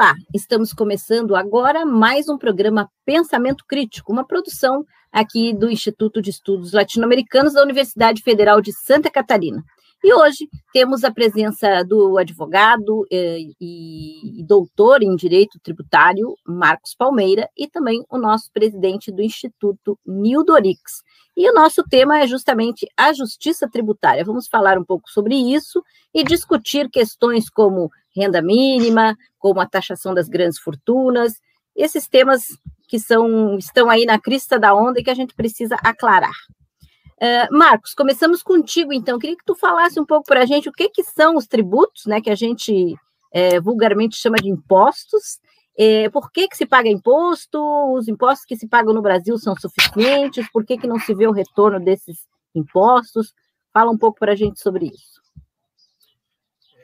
Olá, estamos começando agora mais um programa Pensamento Crítico, uma produção aqui do Instituto de Estudos Latino-Americanos da Universidade Federal de Santa Catarina. E hoje temos a presença do advogado eh, e, e doutor em Direito Tributário, Marcos Palmeira, e também o nosso presidente do Instituto, Nildo Orix. E o nosso tema é justamente a justiça tributária. Vamos falar um pouco sobre isso e discutir questões como renda mínima, como a taxação das grandes fortunas, esses temas que são, estão aí na crista da onda e que a gente precisa aclarar. Uh, Marcos, começamos contigo, então. Queria que tu falasse um pouco para a gente o que, que são os tributos, né, que a gente é, vulgarmente chama de impostos, é, por que, que se paga imposto, os impostos que se pagam no Brasil são suficientes, por que, que não se vê o retorno desses impostos? Fala um pouco para a gente sobre isso.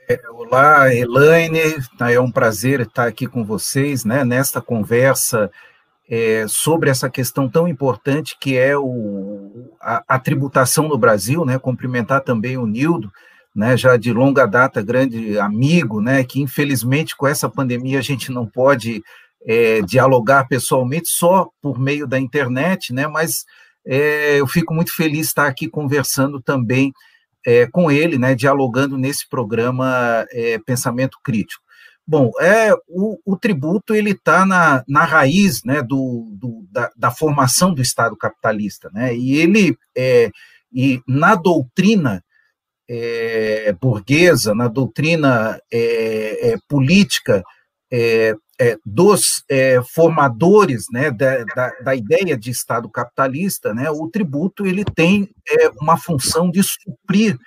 É, olá, Elaine, tá, é um prazer estar aqui com vocês, né, nesta conversa é, sobre essa questão tão importante que é o, a, a, tributação no Brasil, né, cumprimentar também o Nildo, né, já de longa data, grande amigo, né, que infelizmente com essa pandemia a gente não pode é, dialogar pessoalmente só por meio da internet, né, mas é, eu fico muito feliz de estar aqui conversando também é, com ele, né, dialogando nesse programa é, Pensamento Crítico. Bom, é, o, o tributo ele está na, na raiz né, do, do da, da, formação do Estado capitalista, né, e ele é, e na doutrina é, burguesa, na doutrina é, é, política é, dos é, formadores né, da, da, da, ideia de Estado capitalista, né, o tributo ele tem é, uma função de suprir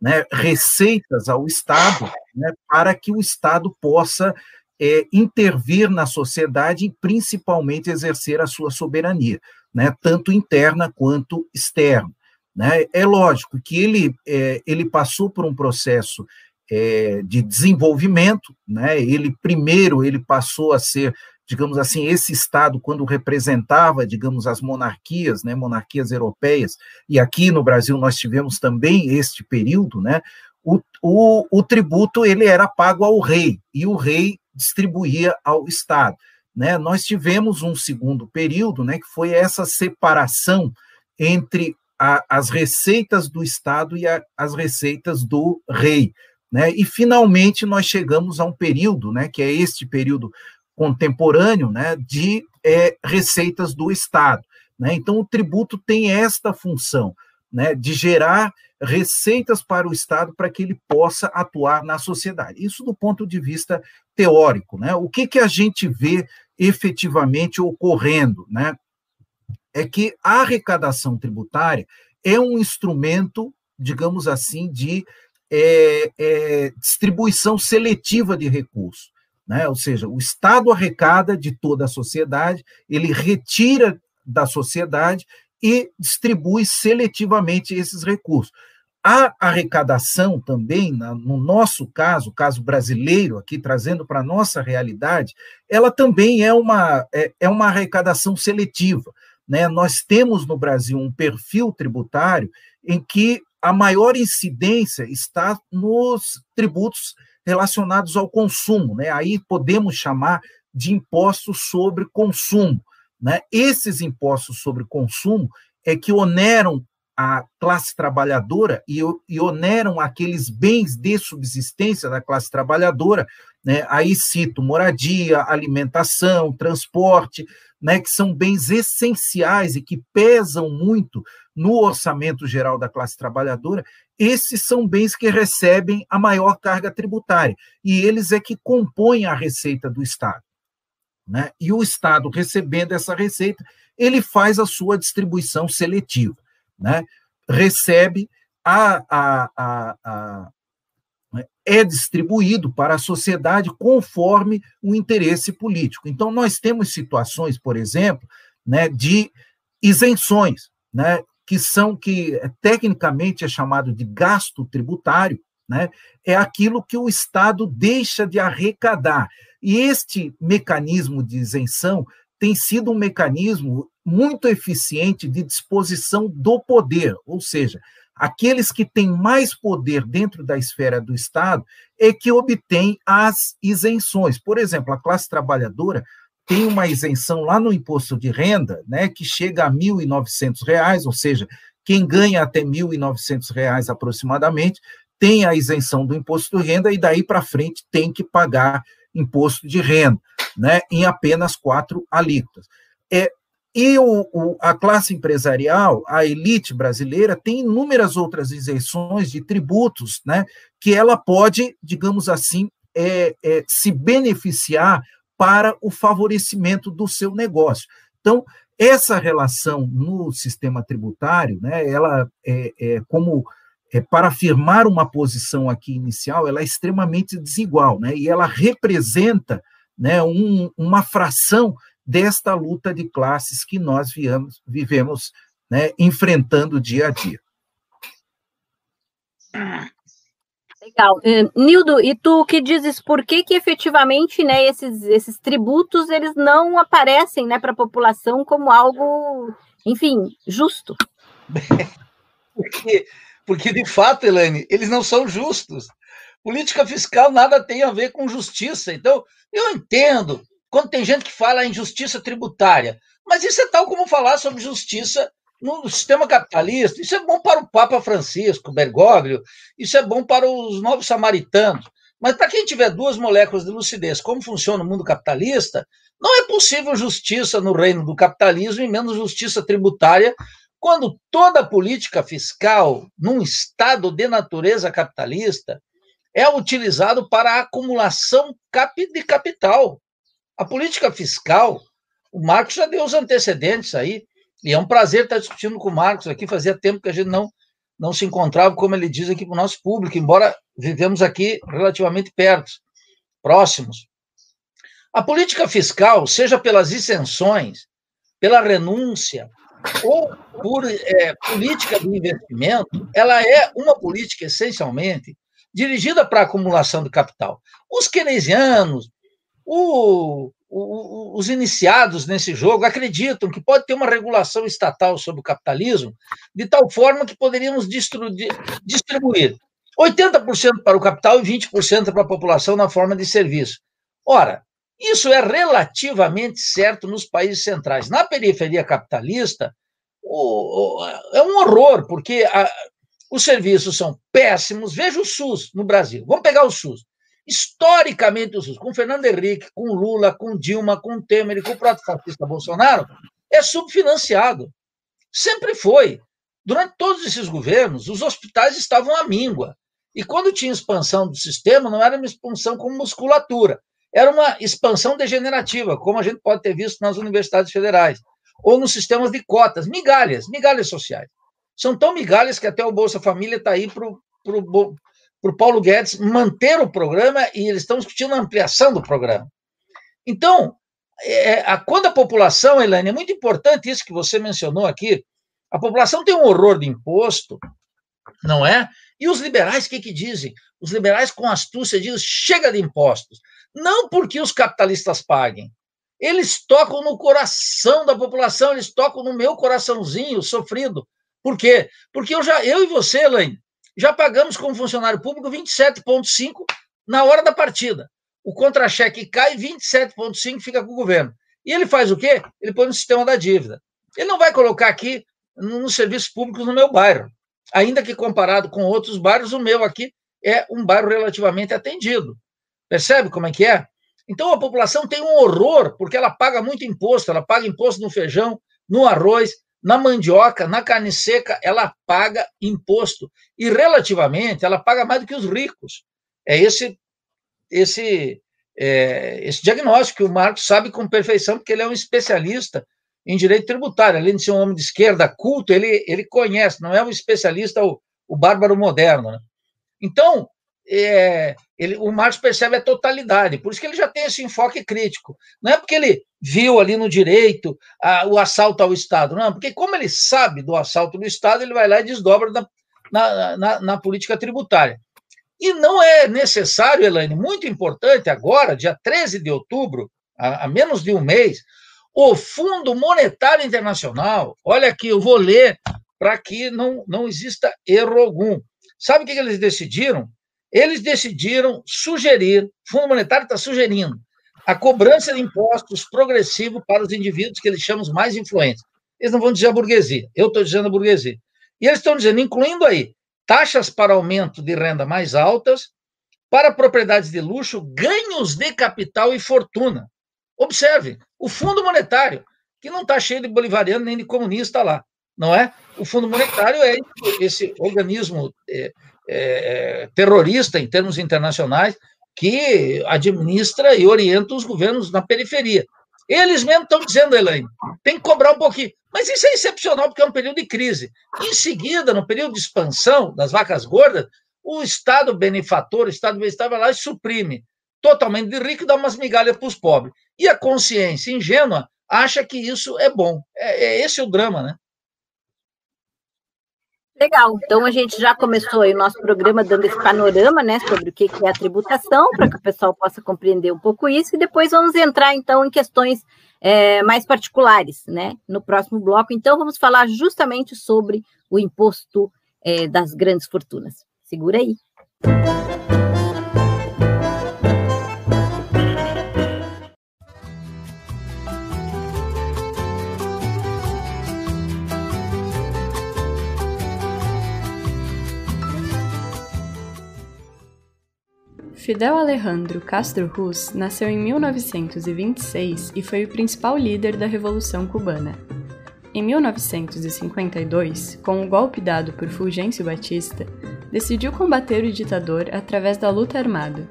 né, receitas ao Estado né, para que o Estado possa é, intervir na sociedade e principalmente exercer a sua soberania, né, tanto interna quanto externa. Né? É lógico que ele, é, ele passou por um processo é, de desenvolvimento, né? Ele primeiro ele passou a ser, digamos assim, esse estado quando representava, digamos, as monarquias, né? Monarquias europeias e aqui no Brasil nós tivemos também este período, né? O, o, o tributo ele era pago ao rei e o rei distribuía ao estado, né? Nós tivemos um segundo período, né? Que foi essa separação entre a, as receitas do Estado e a, as receitas do rei. Né? E, finalmente, nós chegamos a um período, né, que é este período contemporâneo, né, de é, receitas do Estado. Né? Então, o tributo tem esta função, né, de gerar receitas para o Estado para que ele possa atuar na sociedade. Isso do ponto de vista teórico. Né? O que, que a gente vê efetivamente ocorrendo? Né? É que a arrecadação tributária é um instrumento, digamos assim, de é, é, distribuição seletiva de recursos. Né? Ou seja, o Estado arrecada de toda a sociedade, ele retira da sociedade e distribui seletivamente esses recursos. A arrecadação também, no nosso caso, caso brasileiro, aqui trazendo para a nossa realidade, ela também é uma, é, é uma arrecadação seletiva. Né? Nós temos no Brasil um perfil tributário em que a maior incidência está nos tributos relacionados ao consumo, né? Aí podemos chamar de impostos sobre consumo, né? Esses impostos sobre consumo é que oneram a classe trabalhadora e, e oneram aqueles bens de subsistência da classe trabalhadora, né? Aí cito moradia, alimentação, transporte, né? Que são bens essenciais e que pesam muito no orçamento geral da classe trabalhadora, esses são bens que recebem a maior carga tributária, e eles é que compõem a receita do Estado. Né? E o Estado, recebendo essa receita, ele faz a sua distribuição seletiva. Né? Recebe a, a, a, é distribuído para a sociedade conforme o interesse político. Então, nós temos situações, por exemplo, né, de isenções. Né? que são que tecnicamente é chamado de gasto tributário, né? É aquilo que o Estado deixa de arrecadar. E este mecanismo de isenção tem sido um mecanismo muito eficiente de disposição do poder, ou seja, aqueles que têm mais poder dentro da esfera do Estado é que obtêm as isenções. Por exemplo, a classe trabalhadora tem uma isenção lá no imposto de renda, né, que chega a R$ 1.900, ou seja, quem ganha até R$ 1.900 aproximadamente tem a isenção do imposto de renda e daí para frente tem que pagar imposto de renda, né, em apenas quatro alíquotas. É, e o, o, a classe empresarial, a elite brasileira, tem inúmeras outras isenções de tributos, né, que ela pode, digamos assim, é, é, se beneficiar para o favorecimento do seu negócio. Então, essa relação no sistema tributário, né, ela é, é como é, para afirmar uma posição aqui inicial, ela é extremamente desigual, né, e ela representa né, um, uma fração desta luta de classes que nós viamos, vivemos né, enfrentando dia a dia. Legal. Uh, Nildo, e tu que dizes por que que efetivamente né, esses, esses tributos eles não aparecem né, para a população como algo, enfim, justo? porque, porque, de fato, Elaine, eles não são justos. Política fiscal nada tem a ver com justiça. Então, eu entendo quando tem gente que fala em justiça tributária. Mas isso é tal como falar sobre justiça no sistema capitalista. Isso é bom para o Papa Francisco, Bergoglio, isso é bom para os novos samaritanos. Mas para quem tiver duas moléculas de lucidez, como funciona o mundo capitalista, não é possível justiça no reino do capitalismo e menos justiça tributária quando toda a política fiscal, num estado de natureza capitalista, é utilizado para a acumulação de capital. A política fiscal, o Marcos já deu os antecedentes aí, e é um prazer estar discutindo com o Marcos aqui. Fazia tempo que a gente não, não se encontrava, como ele diz aqui para o nosso público, embora vivemos aqui relativamente perto, próximos. A política fiscal, seja pelas isenções, pela renúncia, ou por é, política de investimento, ela é uma política essencialmente dirigida para a acumulação de capital. Os keynesianos, o, o, os iniciados nesse jogo acreditam que pode ter uma regulação estatal sobre o capitalismo, de tal forma que poderíamos distribuir 80% para o capital e 20% para a população na forma de serviço. Ora, isso é relativamente certo nos países centrais. Na periferia capitalista, o, o, é um horror, porque a, os serviços são péssimos. Veja o SUS no Brasil. Vamos pegar o SUS. Historicamente, o SUS, com Fernando Henrique, com Lula, com Dilma, com Temer e com o próprio fascista Bolsonaro, é subfinanciado. Sempre foi. Durante todos esses governos, os hospitais estavam à míngua. E quando tinha expansão do sistema, não era uma expansão com musculatura, era uma expansão degenerativa, como a gente pode ter visto nas universidades federais, ou nos sistemas de cotas, migalhas, migalhas sociais. São tão migalhas que até o Bolsa Família está aí para para o Paulo Guedes manter o programa e eles estão discutindo a ampliação do programa. Então, é, a, quando a população, Elaine, é muito importante isso que você mencionou aqui, a população tem um horror de imposto, não é? E os liberais, o que, que dizem? Os liberais, com astúcia, dizem: chega de impostos. Não porque os capitalistas paguem. Eles tocam no coração da população, eles tocam no meu coraçãozinho sofrido. Por quê? Porque eu já, eu e você, Elaine, já pagamos como funcionário público 27,5 na hora da partida. O contra-cheque cai, 27,5 fica com o governo. E ele faz o quê? Ele põe no sistema da dívida. Ele não vai colocar aqui nos serviços públicos no meu bairro. Ainda que comparado com outros bairros, o meu aqui é um bairro relativamente atendido. Percebe como é que é? Então a população tem um horror, porque ela paga muito imposto, ela paga imposto no feijão, no arroz, na mandioca, na carne seca, ela paga imposto. E, relativamente, ela paga mais do que os ricos. É esse, esse, é, esse diagnóstico que o Marcos sabe com perfeição, porque ele é um especialista em direito tributário. Além de ser um homem de esquerda culto, ele, ele conhece, não é um especialista, o, o bárbaro moderno. Né? Então, é, ele, o Marx percebe a totalidade, por isso que ele já tem esse enfoque crítico. Não é porque ele viu ali no direito a, o assalto ao Estado, não, porque como ele sabe do assalto do Estado, ele vai lá e desdobra na, na, na, na política tributária. E não é necessário, Elaine, muito importante agora, dia 13 de outubro, a, a menos de um mês, o Fundo Monetário Internacional, olha aqui, eu vou ler para que não, não exista erro algum. Sabe o que eles decidiram? Eles decidiram sugerir, o Fundo Monetário está sugerindo, a cobrança de impostos progressivo para os indivíduos que eles chamam mais influentes. Eles não vão dizer a burguesia, eu estou dizendo a burguesia. E eles estão dizendo, incluindo aí, taxas para aumento de renda mais altas, para propriedades de luxo, ganhos de capital e fortuna. Observe, o Fundo Monetário, que não está cheio de bolivariano nem de comunista lá, não é? O Fundo Monetário é esse organismo é, é, terrorista em termos internacionais que administra e orienta os governos na periferia. Eles mesmos estão dizendo, Elaine, tem que cobrar um pouquinho. Mas isso é excepcional porque é um período de crise. Em seguida, no período de expansão das vacas gordas, o Estado benefator, o Estado bem-estar vai lá e suprime totalmente de rico e dá umas migalhas para os pobres. E a consciência ingênua acha que isso é bom. É, é esse o drama, né? Legal. Então a gente já começou o nosso programa dando esse panorama, né, sobre o que é a tributação, para que o pessoal possa compreender um pouco isso, e depois vamos entrar então em questões é, mais particulares, né, no próximo bloco. Então vamos falar justamente sobre o imposto é, das grandes fortunas. Segura aí. Fidel Alejandro Castro Ruz nasceu em 1926 e foi o principal líder da Revolução Cubana. Em 1952, com o golpe dado por Fulgêncio Batista, decidiu combater o ditador através da luta armada.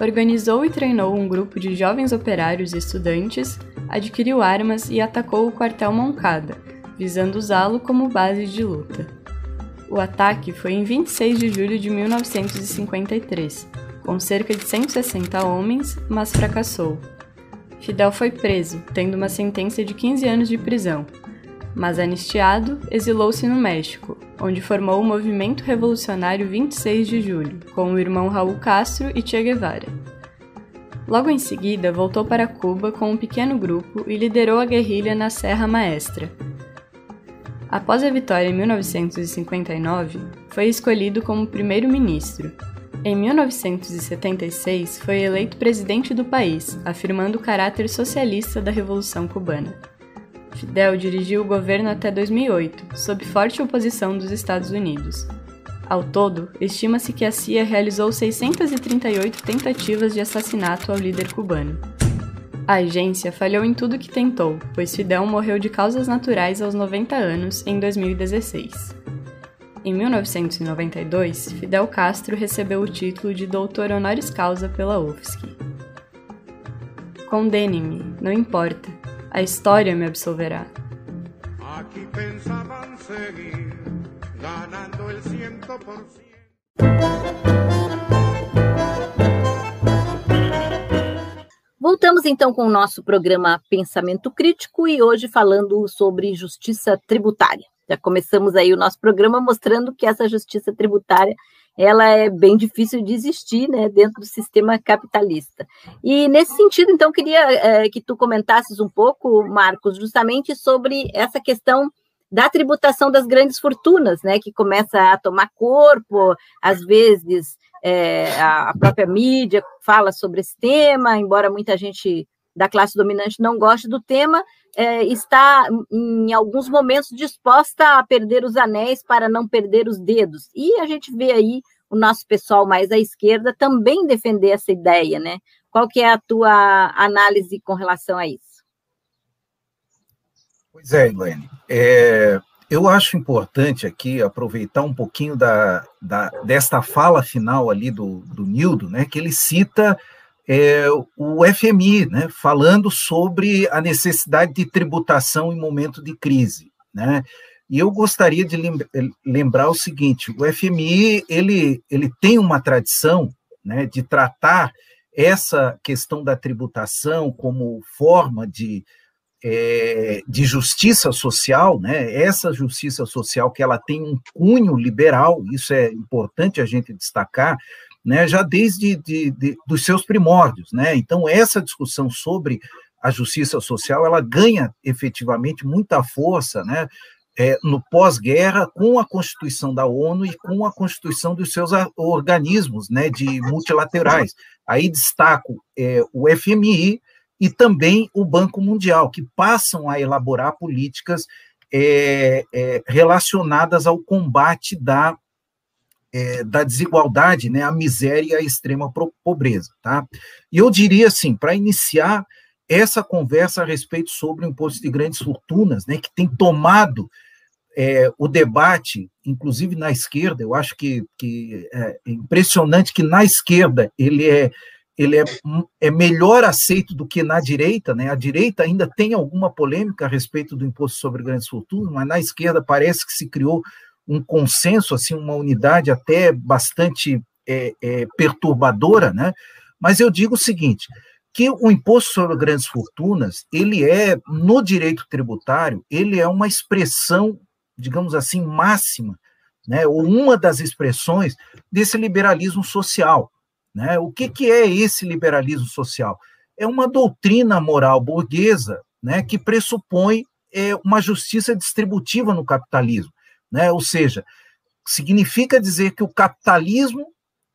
Organizou e treinou um grupo de jovens operários e estudantes, adquiriu armas e atacou o quartel Moncada, visando usá-lo como base de luta. O ataque foi em 26 de julho de 1953 com cerca de 160 homens, mas fracassou. Fidel foi preso, tendo uma sentença de 15 anos de prisão, mas anistiado, exilou-se no México, onde formou o movimento revolucionário 26 de julho, com o irmão Raul Castro e Che Guevara. Logo em seguida, voltou para Cuba com um pequeno grupo e liderou a guerrilha na Serra Maestra. Após a vitória em 1959, foi escolhido como primeiro-ministro, em 1976, foi eleito presidente do país, afirmando o caráter socialista da Revolução Cubana. Fidel dirigiu o governo até 2008, sob forte oposição dos Estados Unidos. Ao todo, estima-se que a CIA realizou 638 tentativas de assassinato ao líder cubano. A agência falhou em tudo que tentou, pois Fidel morreu de causas naturais aos 90 anos em 2016. Em 1992, Fidel Castro recebeu o título de doutor honoris causa pela UFSC. Condene-me, não importa, a história me absolverá. Voltamos então com o nosso programa Pensamento Crítico e hoje falando sobre justiça tributária. Já começamos aí o nosso programa mostrando que essa justiça tributária ela é bem difícil de existir né, dentro do sistema capitalista. E nesse sentido, então, queria é, que tu comentasses um pouco, Marcos, justamente sobre essa questão da tributação das grandes fortunas, né, que começa a tomar corpo, às vezes é, a própria mídia fala sobre esse tema, embora muita gente da classe dominante não goste do tema, é, está, em alguns momentos, disposta a perder os anéis para não perder os dedos. E a gente vê aí o nosso pessoal mais à esquerda também defender essa ideia, né? Qual que é a tua análise com relação a isso? Pois é, Elaine. É, eu acho importante aqui aproveitar um pouquinho da, da, desta fala final ali do, do Nildo, né, que ele cita é, o FMI, né, falando sobre a necessidade de tributação em momento de crise, né? E eu gostaria de lembrar o seguinte: o FMI ele, ele tem uma tradição né, de tratar essa questão da tributação como forma de, é, de justiça social, né? Essa justiça social que ela tem um cunho liberal, isso é importante a gente destacar, né, já desde de, de, dos seus primórdios. Né? Então, essa discussão sobre a justiça social, ela ganha efetivamente muita força, né, é, no pós-guerra com a Constituição da ONU e com a Constituição dos seus organismos né, de multilaterais. Aí destaco é, o FMI e também o Banco Mundial, que passam a elaborar políticas é, é relacionadas ao combate da, é, da desigualdade, né, a miséria e a extrema pobreza. Tá? E eu diria assim, para iniciar essa conversa a respeito sobre o imposto de grandes fortunas, né, que tem tomado é, o debate, inclusive na esquerda, eu acho que, que é impressionante que na esquerda ele é ele é, é melhor aceito do que na direita, né? A direita ainda tem alguma polêmica a respeito do imposto sobre grandes fortunas, mas na esquerda parece que se criou um consenso, assim, uma unidade até bastante é, é, perturbadora, né? Mas eu digo o seguinte, que o imposto sobre grandes fortunas, ele é, no direito tributário, ele é uma expressão digamos assim, máxima, né, ou uma das expressões desse liberalismo social. Né? O que, que é esse liberalismo social? É uma doutrina moral burguesa né, que pressupõe é, uma justiça distributiva no capitalismo. Né? Ou seja, significa dizer que o capitalismo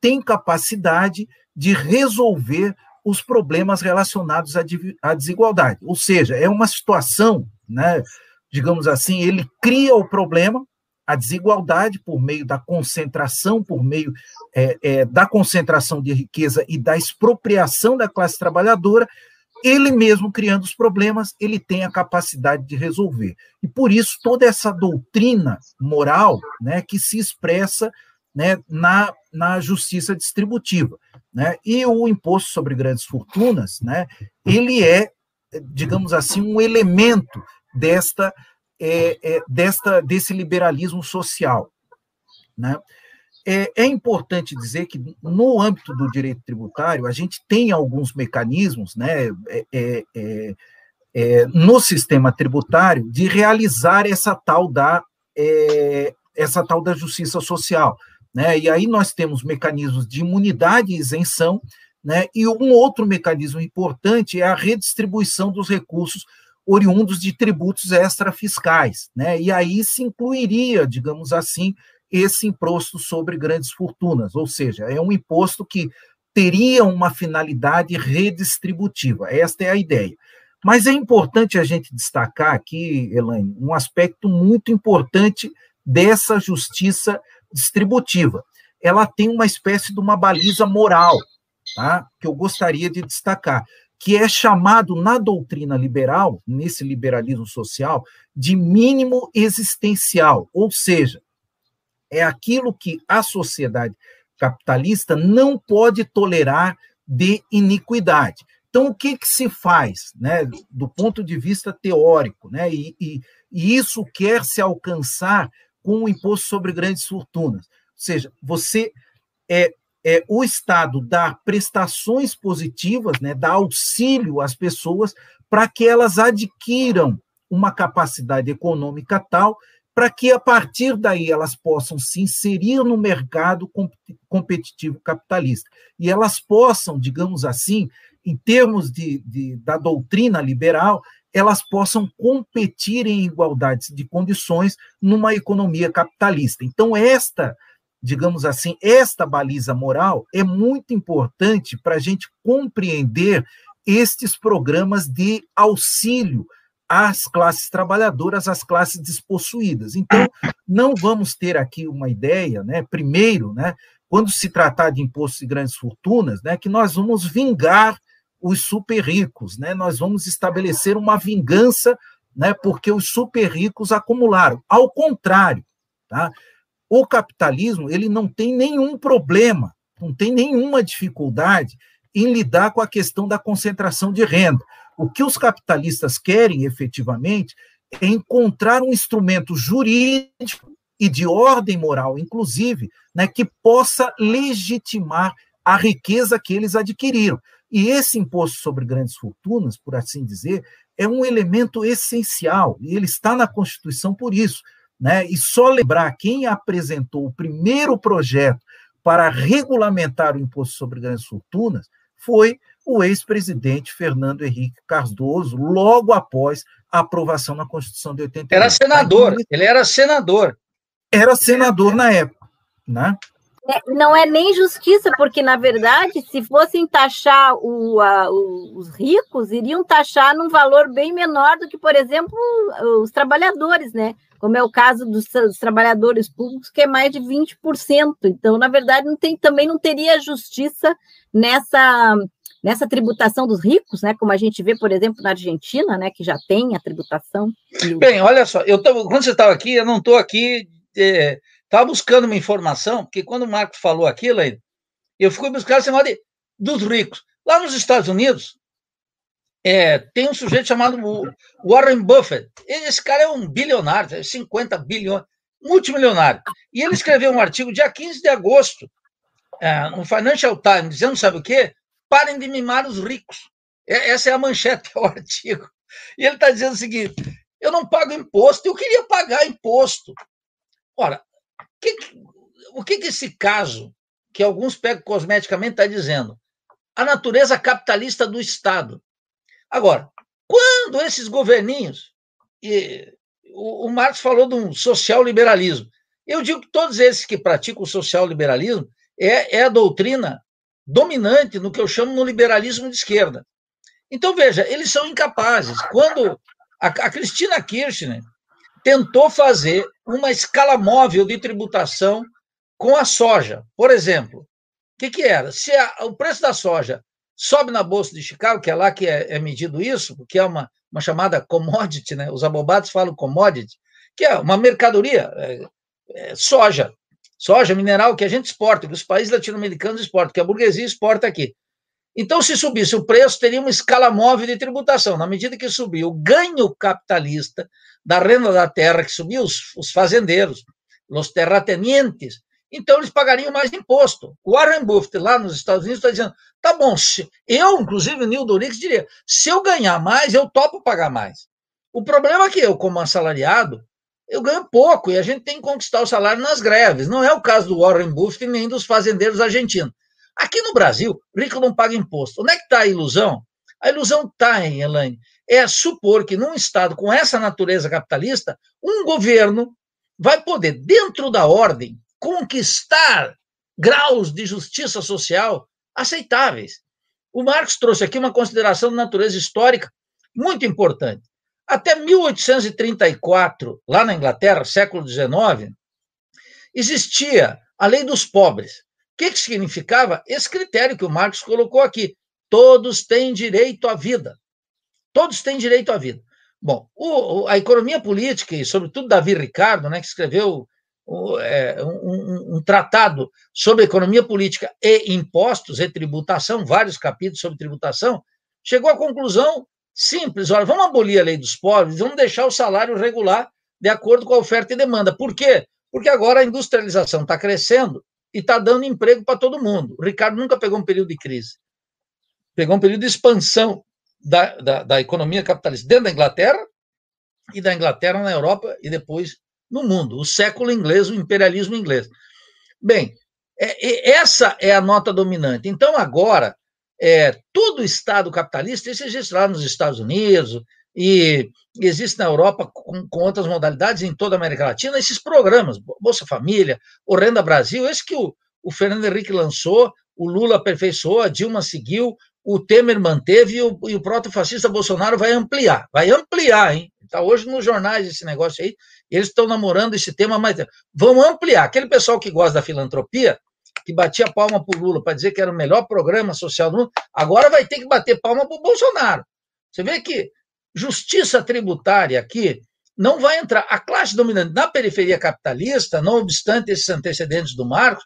tem capacidade de resolver os problemas relacionados à desigualdade. Ou seja, é uma situação né, digamos assim, ele cria o problema, a desigualdade por meio da concentração, por meio é, é, da concentração de riqueza e da expropriação da classe trabalhadora, ele mesmo criando os problemas, ele tem a capacidade de resolver. E por isso toda essa doutrina moral, né, que se expressa né, na, na justiça distributiva, né? E o imposto sobre grandes fortunas, né, ele é, digamos assim, um elemento desta, é, é, desta desse liberalismo social. Né? É, é, importante dizer que, no âmbito do direito tributário, a gente tem alguns mecanismos né, é, é, é, é no sistema tributário de realizar essa tal da, essa tal da justiça social. Né? E aí nós temos mecanismos de imunidade e isenção, né? e um outro mecanismo importante é a redistribuição dos recursos oriundos de tributos extrafiscais, né? E aí se incluiria, digamos assim, esse imposto sobre grandes fortunas, ou seja, é um imposto que teria uma finalidade redistributiva. Esta é a ideia. Mas é importante a gente destacar aqui, Elaine, um aspecto muito importante dessa justiça distributiva. Ela tem uma espécie de uma baliza moral, tá? que eu gostaria de destacar que é chamado na doutrina liberal, nesse liberalismo social, de mínimo existencial, ou seja, é aquilo que a sociedade capitalista não pode tolerar de iniquidade. Então, o que, que se faz, né, do ponto de vista teórico, né, e, e, e isso quer se alcançar com o imposto sobre grandes fortunas? Ou seja, você é, é, o Estado dar prestações positivas, né, dar auxílio às pessoas para que elas adquiram uma capacidade econômica tal para que a partir daí elas possam se inserir no mercado competitivo capitalista e elas possam, digamos assim, em termos de, de da doutrina liberal, elas possam competir em igualdade de condições numa economia capitalista. Então esta digamos assim, esta baliza moral é muito importante para a gente compreender estes programas de auxílio às classes trabalhadoras, às classes despossuídas. Então, não vamos ter aqui uma ideia, né? Primeiro, né? Quando se tratar de imposto de grandes fortunas, né? Que nós vamos vingar os super ricos, né? Nós vamos estabelecer uma vingança, né? Porque os super ricos acumularam. Ao contrário, tá? O capitalismo ele não tem nenhum problema, não tem nenhuma dificuldade em lidar com a questão da concentração de renda. O que os capitalistas querem efetivamente é encontrar um instrumento jurídico e de ordem moral, inclusive, né, que possa legitimar a riqueza que eles adquiriram. E esse imposto sobre grandes fortunas, por assim dizer, é um elemento essencial, e ele está na Constituição por isso. Né? E só lembrar quem apresentou o primeiro projeto para regulamentar o imposto sobre grandes fortunas foi o ex-presidente Fernando Henrique Cardoso, logo após a aprovação na Constituição de 88. Era senador, ele era senador. Era senador na época, né? É, não é nem justiça, porque, na verdade, se fossem taxar o, a, os ricos, iriam taxar num valor bem menor do que, por exemplo, os trabalhadores, né? Como é o caso dos, dos trabalhadores públicos, que é mais de 20%. Então, na verdade, não tem, também não teria justiça nessa, nessa tributação dos ricos, né? Como a gente vê, por exemplo, na Argentina, né? Que já tem a tributação. Bem, olha só, eu quando você estava aqui, eu não estou aqui. É Estava buscando uma informação, porque quando o Marco falou aquilo, eu fui buscar esse negócio de, dos ricos. Lá nos Estados Unidos, é, tem um sujeito chamado Warren Buffett. Esse cara é um bilionário, 50 bilhões, multimilionário. E ele escreveu um artigo dia 15 de agosto, é, no Financial Times, dizendo, sabe o quê? Parem de mimar os ricos. Essa é a manchete do artigo. E ele está dizendo o seguinte: eu não pago imposto, eu queria pagar imposto. Ora, que, o que, que esse caso, que alguns pegam cosmeticamente, está dizendo? A natureza capitalista do Estado. Agora, quando esses governinhos, e o, o Marx falou de um social-liberalismo, eu digo que todos esses que praticam o social-liberalismo é, é a doutrina dominante no que eu chamo no liberalismo de esquerda. Então, veja, eles são incapazes. Quando a, a Cristina Kirchner tentou fazer uma escala móvel de tributação com a soja. Por exemplo, o que, que era? Se a, o preço da soja sobe na Bolsa de Chicago, que é lá que é, é medido isso, que é uma, uma chamada commodity, né? os abobados falam commodity, que é uma mercadoria, é, é, soja, soja, mineral que a gente exporta, que os países latino-americanos exportam, que a burguesia exporta aqui. Então, se subisse o preço, teria uma escala móvel de tributação. Na medida que subir o ganho capitalista da renda da terra, que subiu, os, os fazendeiros, os terratenientes, então eles pagariam mais imposto. O Warren Buffett, lá nos Estados Unidos, está dizendo: tá bom, eu, inclusive o Neil Dorix, diria: se eu ganhar mais, eu topo pagar mais. O problema é que eu, como assalariado, eu ganho pouco e a gente tem que conquistar o salário nas greves. Não é o caso do Warren Buffett nem dos fazendeiros argentinos. Aqui no Brasil, rico não paga imposto. Onde é que está a ilusão? A ilusão está, em Elaine, é supor que num Estado com essa natureza capitalista, um governo vai poder, dentro da ordem, conquistar graus de justiça social aceitáveis. O Marx trouxe aqui uma consideração de natureza histórica muito importante. Até 1834, lá na Inglaterra, século XIX, existia a lei dos pobres. O que, que significava esse critério que o Marx colocou aqui? Todos têm direito à vida. Todos têm direito à vida. Bom, o, a economia política, e sobretudo Davi Ricardo, né, que escreveu o, é, um, um, tratado sobre economia política e impostos e tributação, vários capítulos sobre tributação, chegou à conclusão simples: olha, vamos abolir a lei dos pobres, vamos deixar o salário regular de acordo com a oferta e demanda. Por quê? Porque agora a industrialização está crescendo e está dando emprego para todo mundo. O Ricardo nunca pegou um período de crise. Pegou um período de expansão da, da, da economia capitalista dentro da Inglaterra e da Inglaterra na Europa e depois no mundo, o século inglês, o imperialismo inglês. Bem, é, é, essa é a nota dominante. Então, agora, é, todo o Estado capitalista, isso existe lá nos Estados Unidos e existe na Europa com, com, outras modalidades em toda a América Latina, esses programas, Bolsa Família, o Renda Brasil, esse que o, o Fernando Henrique lançou, o Lula aperfeiçoou, a Dilma seguiu, o Temer manteve e o, e o proto-fascista Bolsonaro vai ampliar. Vai ampliar, hein? Está hoje nos jornais esse negócio aí. Eles estão namorando esse tema, mas vão ampliar. Aquele pessoal que gosta da filantropia, que batia palma para o Lula para dizer que era o melhor programa social do mundo, agora vai ter que bater palma para o Bolsonaro. Você vê que justiça tributária aqui não vai entrar. A classe dominante na periferia capitalista, não obstante esses antecedentes do Marcos,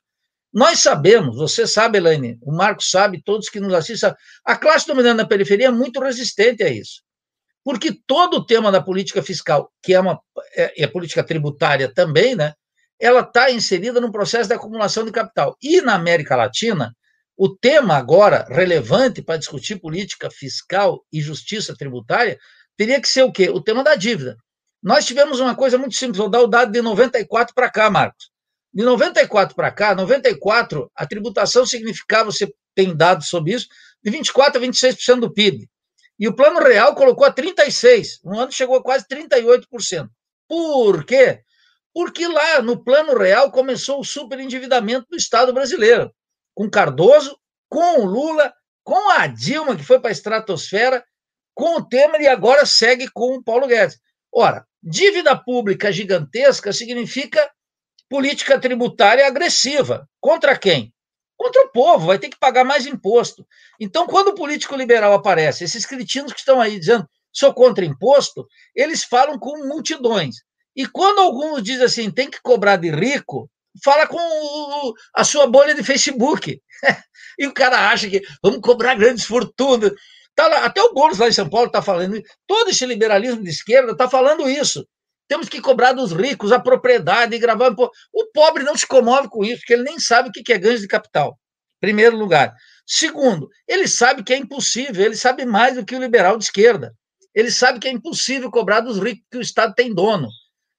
nós sabemos, você sabe, Elaine, o Marcos sabe, todos que nos assistem, a classe dominante na periferia é muito resistente a isso. Porque todo o tema da política fiscal, que é uma é, é política tributária também, né, ela está inserida no processo de acumulação de capital. E na América Latina, o tema agora relevante para discutir política fiscal e justiça tributária teria que ser o quê? O tema da dívida. Nós tivemos uma coisa muito simples, vou dar o dado de 94 para cá, Marcos. De 94 para cá, 94, a tributação significava, você tem dados sobre isso, de 24% a 26% do PIB. E o Plano Real colocou a 36%. No ano chegou a quase 38%. Por quê? Porque lá no Plano Real começou o superendividamento do Estado brasileiro, com Cardoso, com o Lula, com a Dilma, que foi para a estratosfera, com o Temer e agora segue com o Paulo Guedes. Ora, dívida pública gigantesca significa política tributária agressiva. Contra quem? Contra o povo, vai ter que pagar mais imposto. Então, quando o político liberal aparece, esses cretinos que estão aí dizendo sou contra imposto, eles falam com multidões. E quando alguns dizem assim, tem que cobrar de rico, fala com a sua bolha de Facebook. e o cara acha que vamos cobrar grandes fortunas. Tá lá, até o Boulos lá em São Paulo está falando. Todo esse liberalismo de esquerda está falando isso. Temos que cobrar dos ricos a propriedade e gravar. O pobre não se comove com isso, porque ele nem sabe o que é ganho de capital. Primeiro lugar. Segundo, ele sabe que é impossível, ele sabe mais do que o liberal de esquerda. Ele sabe que é impossível cobrar dos ricos que o Estado tem dono.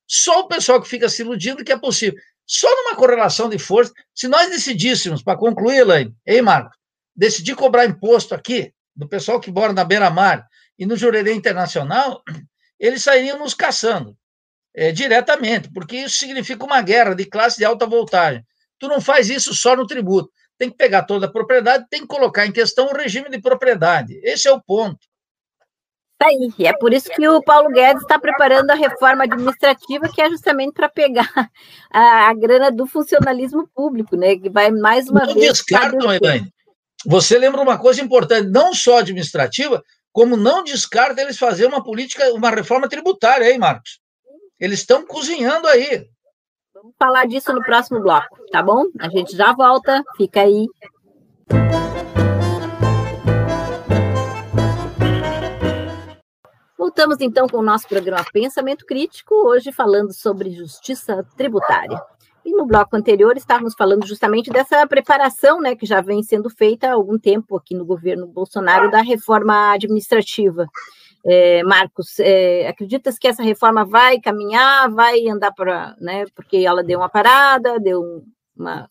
Só o pessoal que fica se iludindo que é possível. Só numa correlação de força, se nós decidíssemos, para concluir, Elaine, ei, Marco, decidir cobrar imposto aqui, do pessoal que mora na beira-mar e no Jurerê Internacional, eles sairiam nos caçando é, diretamente, porque isso significa uma guerra de classe de alta voltagem. Tu não faz isso só no tributo. Tem que pegar toda a propriedade, tem que colocar em questão o regime de propriedade. Esse é o ponto. Tá aí. É por isso que o Paulo Guedes está preparando a reforma administrativa, que é justamente para pegar a, a, grana do funcionalismo público, né? Que vai mais uma não vez. Descartam, Elaine. Você lembra uma coisa importante, não só administrativa, como não descarta eles fazer uma política, uma reforma tributária, hein, Marcos? Eles estão cozinhando aí. Vamos falar disso no próximo bloco, tá bom? A gente já volta, fica aí. Voltamos então com o nosso programa Pensamento Crítico, hoje falando sobre justiça tributária. E no bloco anterior estávamos falando justamente dessa preparação, né, que já vem sendo feita há algum tempo aqui no governo Bolsonaro da reforma administrativa. É, Marcos, é, acreditas que essa reforma vai caminhar, vai andar para, né, porque ela deu uma parada, deu uma,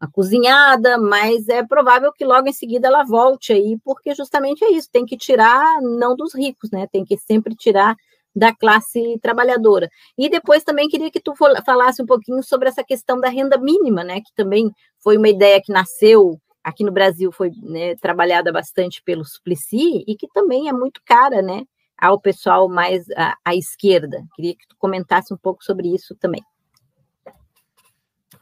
uma, cozinhada, mas é provável que logo em seguida ela volte aí, porque justamente é isso, tem que tirar não dos ricos, né, tem que sempre tirar da classe trabalhadora. E depois também queria que tu falasse um pouquinho sobre essa questão da renda mínima, né, que também foi uma ideia que nasceu aqui no Brasil foi né, trabalhada bastante pelo Suplicy e que também é muito cara, né, ao pessoal mais à, à, esquerda. Queria que tu comentasse um pouco sobre isso também.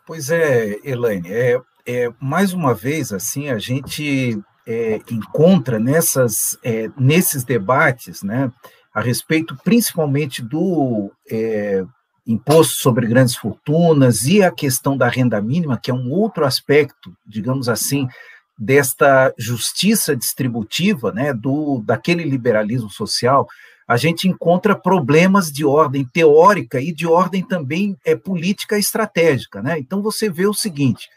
Pois é, Elaine, é, é mais uma vez assim a gente é, encontra nessas é, nesses debates, né, a respeito principalmente do é, imposto sobre grandes fortunas e a questão da renda mínima, que é um outro aspecto, digamos assim, desta justiça distributiva, né, do daquele liberalismo social, a gente encontra problemas de ordem teórica e de ordem também é, política estratégica, né? Então você vê o seguinte,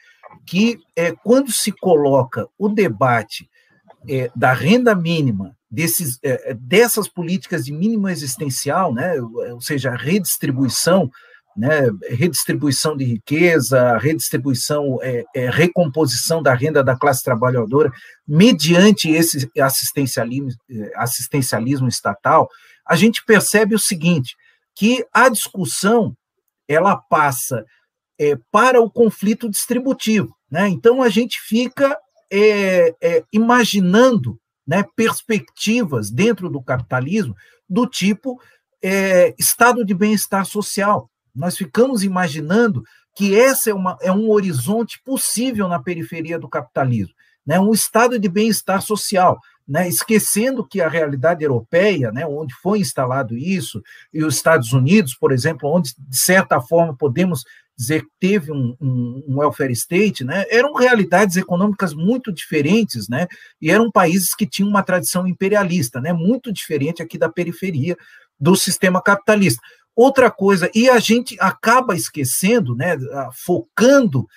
que é, quando se coloca o debate é, da renda mínima desses, é, é, dessas políticas de mínimo existencial, né, ou seja, a redistribuição, né, redistribuição de riqueza, redistribuição, é, é, recomposição da renda da classe trabalhadora, mediante esse assistencialismo, é, assistencialismo estatal, a gente percebe o seguinte, que a discussão ela passa é, para o conflito distributivo. Né? Então, a gente fica imaginando né, perspectivas dentro do capitalismo do tipo é, estado de bem-estar social. Nós ficamos imaginando que esse é, uma, é um horizonte possível na periferia do capitalismo, né, um estado de bem-estar social, né, esquecendo que a realidade europeia, né, onde foi instalado isso, e os Estados Unidos, por exemplo, onde, de certa forma, podemos dizer que teve um, um, um, welfare state, né, eram realidades econômicas muito diferentes, né, e eram países que tinham uma tradição imperialista, né, muito diferente aqui da periferia do sistema capitalista. Outra coisa, e a gente acaba esquecendo, né, focando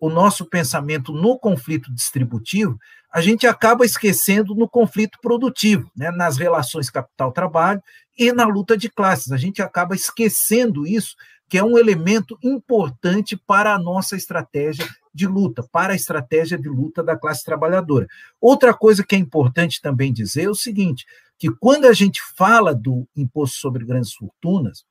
o nosso pensamento no conflito distributivo, a gente acaba esquecendo no conflito produtivo, né, nas relações capital-trabalho e na luta de classes. A gente acaba esquecendo isso que é um elemento importante para a nossa estratégia de luta, para a estratégia de luta da classe trabalhadora. Outra coisa que é importante também dizer é o seguinte: que quando a gente fala do imposto sobre grandes fortunas,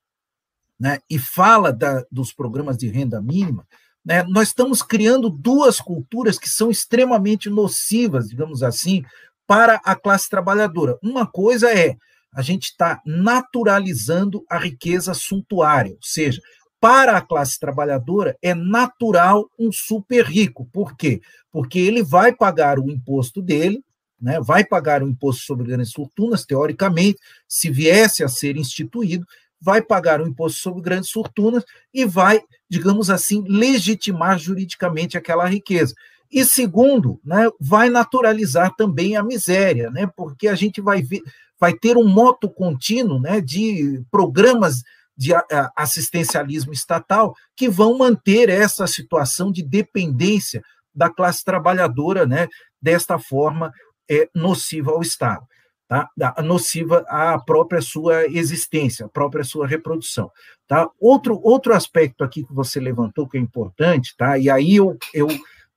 né, e fala da, dos programas de renda mínima, né, nós estamos criando duas culturas que são extremamente nocivas, digamos assim, para a classe trabalhadora. Uma coisa é a gente está naturalizando a riqueza suntuária, ou seja, para a classe trabalhadora é natural um super rico. Por quê? Porque ele vai pagar o imposto dele, né, vai pagar o imposto sobre grandes fortunas, teoricamente, se viesse a ser instituído, vai pagar o imposto sobre grandes fortunas e vai, digamos assim, legitimar juridicamente aquela riqueza. E segundo, né, vai naturalizar também a miséria, né, porque a gente vai ver, vai ter um moto contínuo né, de programas de assistencialismo estatal que vão manter essa situação de dependência da classe trabalhadora, né, desta forma é, nociva ao Estado, tá? nociva à própria sua existência, à própria sua reprodução. Tá? Outro, outro aspecto aqui que você levantou que é importante, tá? e aí eu, eu,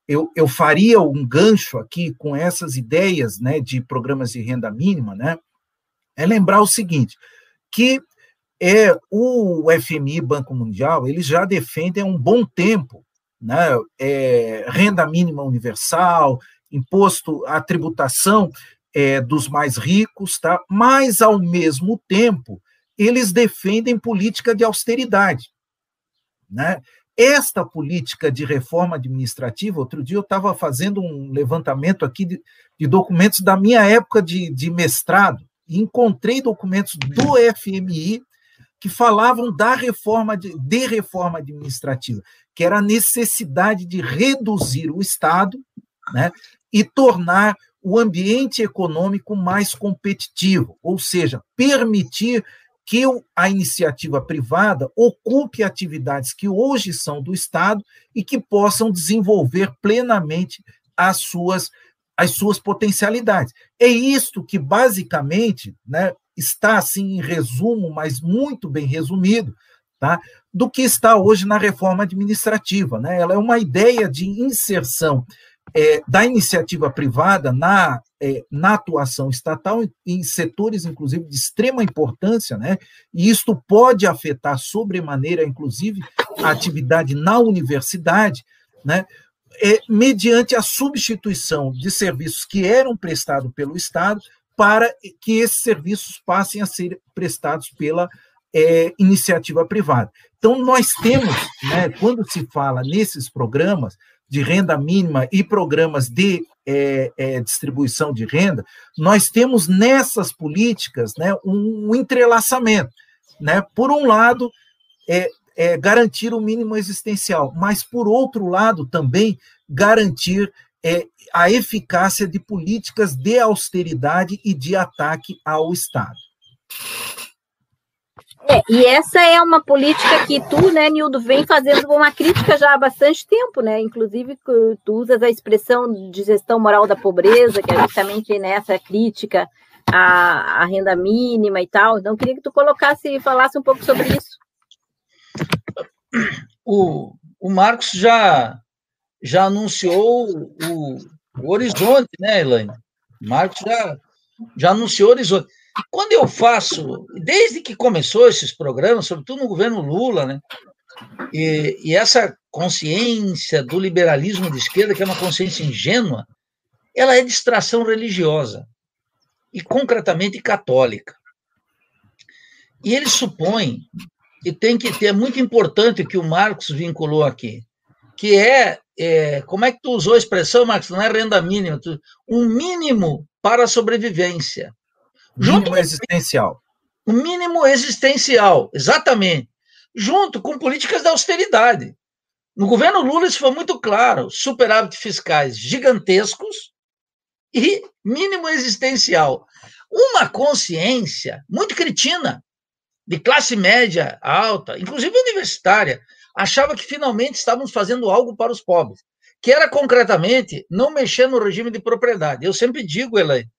eu, eu faria um gancho aqui com essas ideias né, de programas de renda mínima, né, é lembrar o seguinte, que é o FMI, Banco Mundial, eles já defendem há um bom tempo né, é, renda mínima universal, imposto, a tributação é, dos mais ricos, tá? mas, ao mesmo tempo, eles defendem política de austeridade. Né? Esta política de reforma administrativa, outro dia eu estava fazendo um levantamento aqui de, de, documentos da minha época de, de mestrado, e encontrei documentos do FMI que falavam da reforma de, de reforma administrativa, que era a necessidade de reduzir o Estado né, e tornar o ambiente econômico mais competitivo, ou seja, permitir que a iniciativa privada ocupe atividades que hoje são do Estado e que possam desenvolver plenamente as suas as suas potencialidades. É isto que, basicamente, né, está, assim, em resumo, mas muito bem resumido, tá, do que está hoje na reforma administrativa. Né? Ela é uma ideia de inserção é, da iniciativa privada na, é, na atuação estatal em, em, setores, inclusive, de extrema importância, né? e isto pode afetar sobremaneira, inclusive, a atividade na universidade, né? é, mediante a substituição de serviços que eram prestados pelo Estado para que esses serviços passem a ser prestados pela é, iniciativa privada. Então, nós temos, né, quando se fala nesses programas de renda mínima e programas de é, é, distribuição de renda, nós temos nessas políticas né, um, um entrelaçamento. Né? Por um lado, é, é, garantir o mínimo existencial, mas, por outro lado, também garantir é, a eficácia de políticas de austeridade e de ataque ao Estado. É, e essa é uma política que tu, né, Nildo, vem fazendo uma crítica já há bastante tempo, né? Inclusive, tu usas a expressão de gestão moral da pobreza, que é justamente nessa crítica à, à renda mínima e tal. Então, queria que tu colocasse e falasse um pouco sobre isso. O, o Marcos já, já anunciou o, o horizonte, né, Elaine? Marcos já, já anunciou o horizonte. Quando eu faço, desde que começou esses programas, sobretudo no governo Lula, né, e, e essa consciência do liberalismo de esquerda, que é uma consciência ingênua, ela é distração religiosa, e concretamente católica. E ele supõe que tem que ter, é muito importante o que o Marcos vinculou aqui, que é, é, como é que tu usou a expressão, Marcos? Não é renda mínima, tu, um mínimo para a sobrevivência. Mínimo Junto existencial. O mínimo existencial, exatamente. Junto com políticas de austeridade. No governo Lula isso foi muito claro, superávit fiscais gigantescos e mínimo existencial. Uma consciência muito cretina de classe média alta, inclusive universitária, achava que finalmente estávamos fazendo algo para os pobres, que era concretamente não mexer no regime de propriedade. Eu sempre digo, Elaine,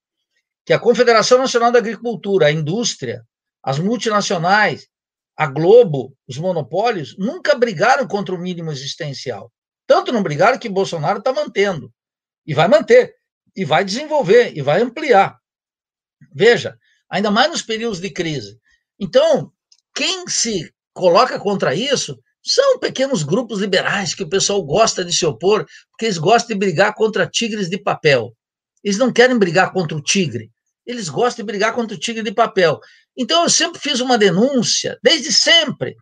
que a Confederação Nacional da Agricultura, a indústria, as multinacionais, a Globo, os monopólios, nunca brigaram contra o mínimo existencial. Tanto não brigaram que Bolsonaro está mantendo. E vai manter. E vai desenvolver. E vai ampliar. Veja, ainda mais nos períodos de crise. Então, quem se coloca contra isso são pequenos grupos liberais que o pessoal gosta de se opor, porque eles gostam de brigar contra tigres de papel. Eles não querem brigar contra o tigre, eles gostam de brigar contra o tigre de papel. Então, eu sempre fiz uma denúncia, desde sempre.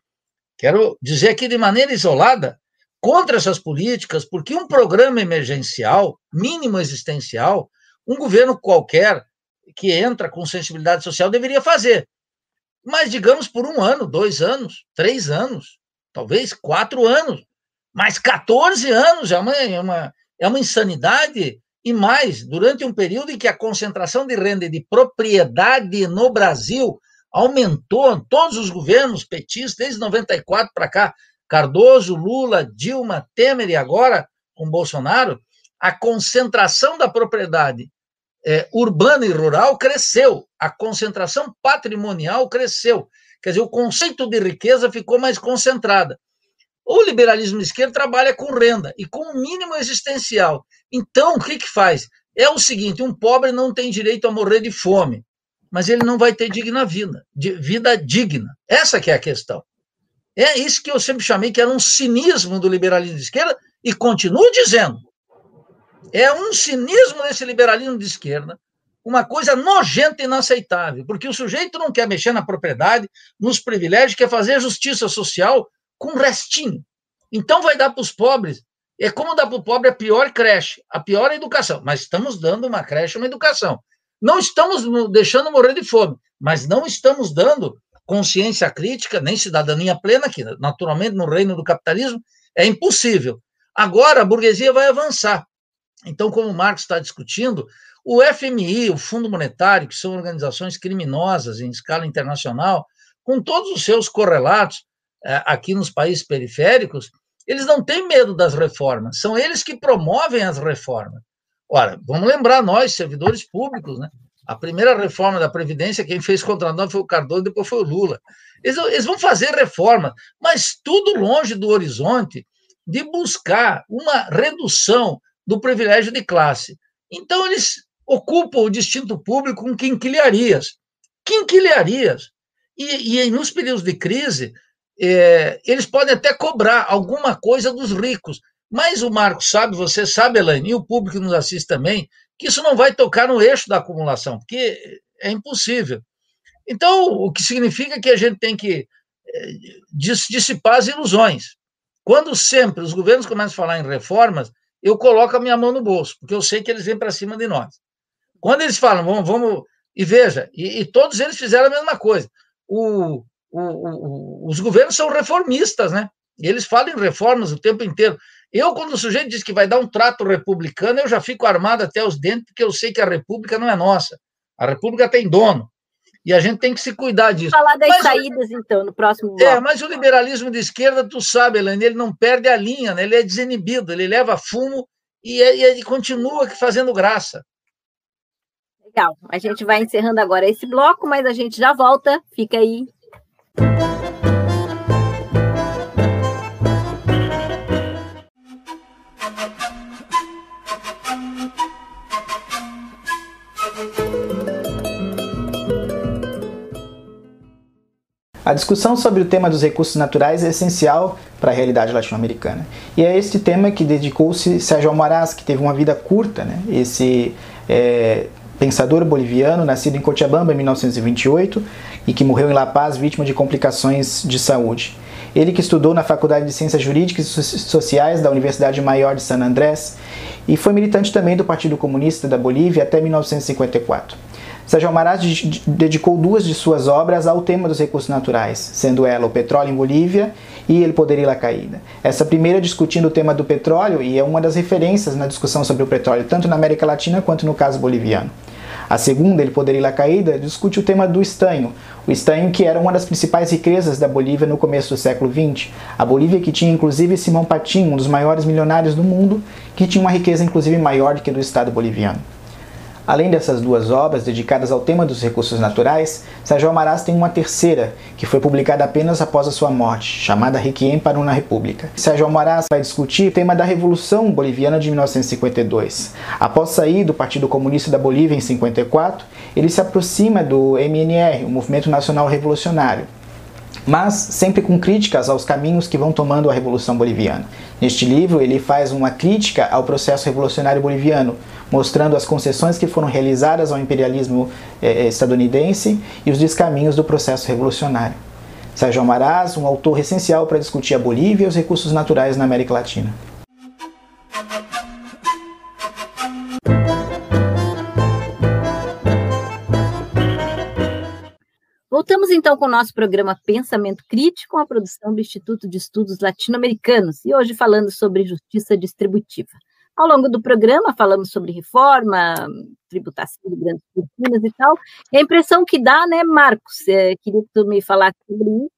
Quero dizer aqui de maneira isolada, contra essas políticas, porque um programa emergencial, mínimo existencial, um governo qualquer que entra com sensibilidade social deveria fazer. Mas, digamos, por um ano, dois anos, três anos, talvez quatro anos, mas 14 anos é uma, é uma, é uma insanidade e mais, durante um período em que a concentração de renda e de propriedade no Brasil aumentou, todos os governos petistas, desde 94 para cá, Cardoso, Lula, Dilma, Temer e agora com Bolsonaro, a concentração da propriedade é, urbana e rural cresceu, a concentração patrimonial cresceu. Quer dizer, o conceito de riqueza ficou mais concentrada. O liberalismo de esquerda trabalha com renda e com o mínimo existencial. Então, o que, que faz? É o seguinte: um pobre não tem direito a morrer de fome, mas ele não vai ter digna vida, vida digna. Essa que é a questão. É isso que eu sempre chamei que era um cinismo do liberalismo de esquerda e continuo dizendo. É um cinismo desse liberalismo de esquerda, uma coisa nojenta e inaceitável, porque o sujeito não quer mexer na propriedade, nos privilégios, quer fazer justiça social com restinho. Então vai dar para os pobres. É como dar para o pobre a pior creche, a pior educação. Mas estamos dando uma creche, uma educação. Não estamos deixando morrer de fome, mas não estamos dando consciência crítica, nem cidadania plena, que naturalmente no reino do capitalismo é impossível. Agora a burguesia vai avançar. Então, como o Marx está discutindo, o FMI, o Fundo Monetário, que são organizações criminosas em escala internacional, com todos os seus correlatos, aqui nos países periféricos, eles não têm medo das reformas, são eles que promovem as reformas. Ora, vamos lembrar nós, servidores públicos, né? A primeira reforma da Previdência, quem fez contra nós foi o Cardoso, depois foi o Lula. Eles, eles vão fazer reformas, mas tudo longe do horizonte de buscar uma redução do privilégio de classe. Então, eles ocupam o distinto público com quinquilharias. Quinquilharias. E, e nos períodos de crise, é, eles podem até cobrar alguma coisa dos ricos. Mas o Marcos sabe, você sabe, Elaine, e o público nos assiste também, que isso não vai tocar no eixo da acumulação, porque é impossível. Então, o que significa que a gente tem que é, dissipar as ilusões. Quando sempre os governos começam a falar em reformas, eu coloco a minha mão no bolso, porque eu sei que eles vêm para cima de nós. Quando eles falam, vamos, vamos e veja, e, e todos eles fizeram a mesma coisa. O, o, o, os governos são reformistas, né? E eles falam em reformas o tempo inteiro. Eu, quando o sujeito diz que vai dar um trato republicano, eu já fico armado até os dentes, porque eu sei que a república não é nossa. A república tem dono. E a gente tem que se cuidar disso. Falar das mas, saídas, então, no próximo bloco. É, mas o liberalismo de esquerda, tu sabe, Helene, ele não perde a linha, né? ele é desinibido, ele leva fumo e, e ele continua fazendo graça. Legal. A gente vai encerrando agora esse bloco, mas a gente já volta. Fica aí a discussão sobre o tema dos recursos naturais é essencial para a realidade latino-americana. E é este tema que dedicou-se Sérgio Almaraz, que teve uma vida curta, né? esse é, pensador boliviano, nascido em Cochabamba em 1928 e que morreu em La Paz vítima de complicações de saúde. Ele que estudou na Faculdade de Ciências Jurídicas e Sociais da Universidade Maior de San Andrés e foi militante também do Partido Comunista da Bolívia até 1954. Sérgio Amaral dedicou duas de suas obras ao tema dos recursos naturais, sendo ela o petróleo em Bolívia e ele poderia ir la caída. Essa primeira discutindo o tema do petróleo e é uma das referências na discussão sobre o petróleo, tanto na América Latina quanto no caso boliviano. A segunda, ele poderia la caída, discute o tema do estanho, o estanho que era uma das principais riquezas da Bolívia no começo do século XX. A Bolívia que tinha inclusive Simão Patim, um dos maiores milionários do mundo, que tinha uma riqueza inclusive maior do que do Estado boliviano. Além dessas duas obras dedicadas ao tema dos recursos naturais, Sérgio Almaraz tem uma terceira, que foi publicada apenas após a sua morte, chamada Requiem para uma República. Sérgio Almaraz vai discutir o tema da Revolução Boliviana de 1952. Após sair do Partido Comunista da Bolívia em 54, ele se aproxima do MNR, o Movimento Nacional Revolucionário, mas sempre com críticas aos caminhos que vão tomando a Revolução Boliviana. Neste livro, ele faz uma crítica ao processo revolucionário boliviano, mostrando as concessões que foram realizadas ao imperialismo eh, estadunidense e os descaminhos do processo revolucionário. Sérgio Amaraz, um autor essencial para discutir a Bolívia e os recursos naturais na América Latina. Então com o nosso programa Pensamento Crítico, a produção do Instituto de Estudos Latino-Americanos, e hoje falando sobre justiça distributiva. Ao longo do programa, falamos sobre reforma, tributação de grandes fortunas e tal. E a impressão que dá, né, Marcos, é, queria que tu me falasse sobre isso,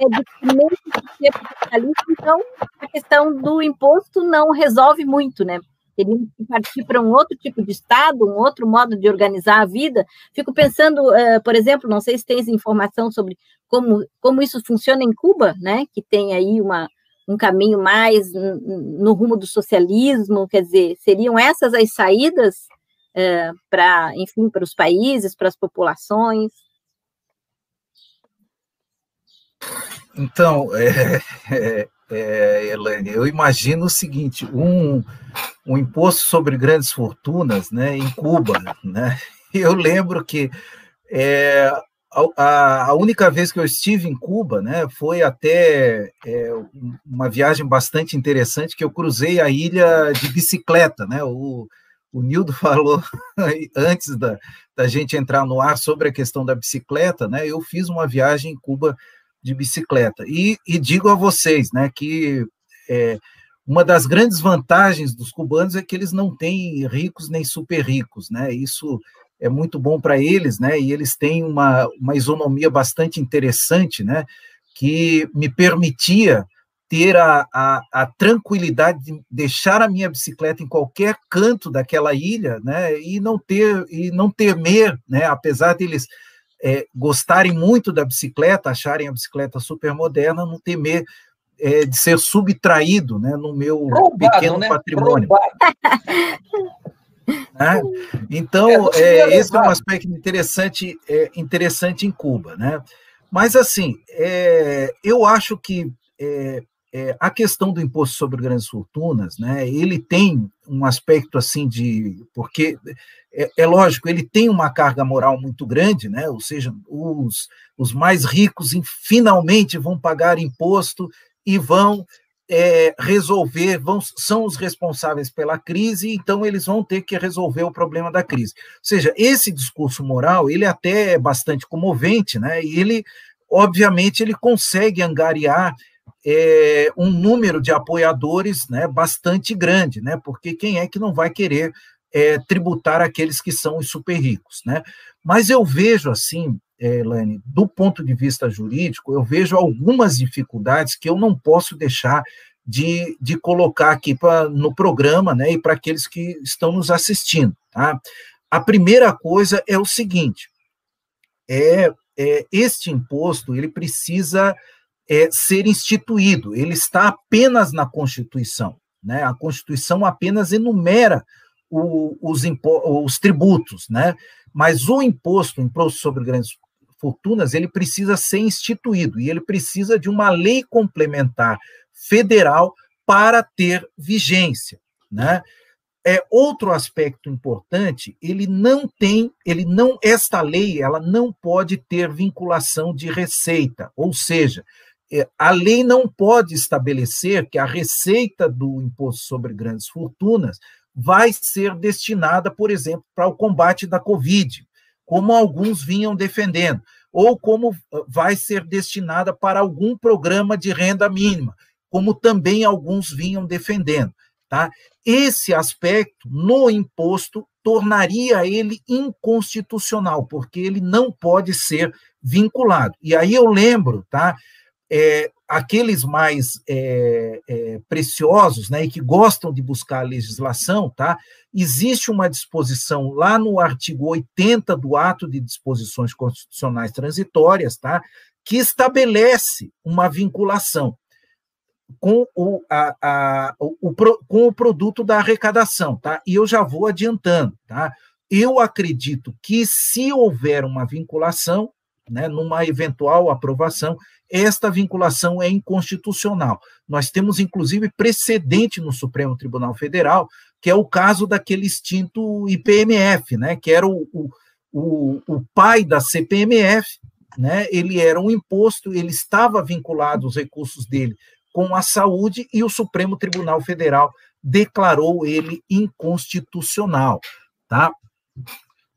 é de que mesmo que capitalista, então, a questão do imposto não resolve muito, né? Teríamos que partir para um outro tipo de Estado, um outro modo de organizar a vida. Fico pensando, uh, por exemplo, não sei se tens informação sobre como, como isso funciona em Cuba, né, que tem aí uma, um caminho mais no rumo do socialismo, quer dizer, seriam essas as saídas uh, para, enfim, para os países, para as populações? Então, é, é, é, Elaine, eu imagino o seguinte: um, um imposto sobre grandes fortunas né, em Cuba. Né? Eu lembro que é, a, a, única vez que eu estive em Cuba né, foi até é, uma viagem bastante interessante, que eu cruzei a ilha de bicicleta. Né? O, o Nildo falou antes da, da gente entrar no ar sobre a questão da bicicleta, né? Eu fiz uma viagem em Cuba de bicicleta. E, e digo a vocês né, que é, uma das grandes vantagens dos cubanos é que eles não têm ricos nem super ricos, né? Isso é muito bom para eles, né? E eles têm uma, uma isonomia bastante interessante, né? Que me permitia ter a, a, a, tranquilidade de deixar a minha bicicleta em qualquer canto daquela ilha, né? E não ter e não temer, né? Apesar deles é, gostarem muito da bicicleta, acharem a bicicleta super moderna, não temer é, de ser subtraído né, no meu pequeno né? patrimônio. Né? Então, é, é esse é um aspecto interessante, é, interessante em Cuba. Né? Mas, assim, é, eu acho que é, é, a questão do imposto sobre grandes fortunas, né, ele tem um aspecto assim de. Porque, é, é, lógico, ele tem uma carga moral muito grande, né, ou seja, os, os mais ricos finalmente vão pagar imposto e vão é, resolver, vão, são os responsáveis pela crise, então eles vão ter que resolver o problema da crise. Ou seja, esse discurso moral, ele até é bastante comovente, né, e ele, obviamente, ele consegue angariar é, um número de apoiadores né, bastante grande, né, porque quem é que não vai querer é, tributar aqueles que são os super ricos? Né? Mas eu vejo assim, Elaine, do ponto de vista jurídico, eu vejo algumas dificuldades que eu não posso deixar de, de colocar aqui pra, no programa né, e para aqueles que estão nos assistindo. Tá? A primeira coisa é o seguinte: é, é este imposto ele precisa é, ser instituído, ele está apenas na Constituição. Né? A Constituição apenas enumera o, os, os tributos, né? mas o imposto, o imposto sobre grandes fortunas, ele precisa ser instituído e ele precisa de uma lei complementar federal para ter vigência, né? É outro aspecto importante, ele não tem, ele não esta lei, ela não pode ter vinculação de receita, ou seja, é, a lei não pode estabelecer que a receita do imposto sobre grandes fortunas vai ser destinada, por exemplo, para o combate da Covid, como alguns vinham defendendo, ou como ah, vai ser destinada para algum programa de renda mínima, como também alguns vinham defendendo. Tá? Esse aspecto no imposto tornaria ele inconstitucional, porque ele não pode ser vinculado. E aí eu lembro, tá? é, aqueles mais é, é, preciosos, né, e que gostam de buscar a legislação, tá? Existe uma disposição lá no artigo 80 do Ato de Disposições Constitucionais Transitórias, tá? Que estabelece uma vinculação com o, a, a, o, com o produto da arrecadação, tá? E eu já vou adiantando, tá? Eu acredito que se houver uma vinculação, né, numa eventual aprovação, esta vinculação é inconstitucional. Nós temos, inclusive, precedente no Supremo Tribunal Federal, que é o caso daquele extinto IPMF, né, que era o, o, o, o pai da CPMF, né, ele era um imposto, ele estava vinculado, os recursos dele, com a saúde, e o Supremo Tribunal Federal declarou ele inconstitucional. Tá?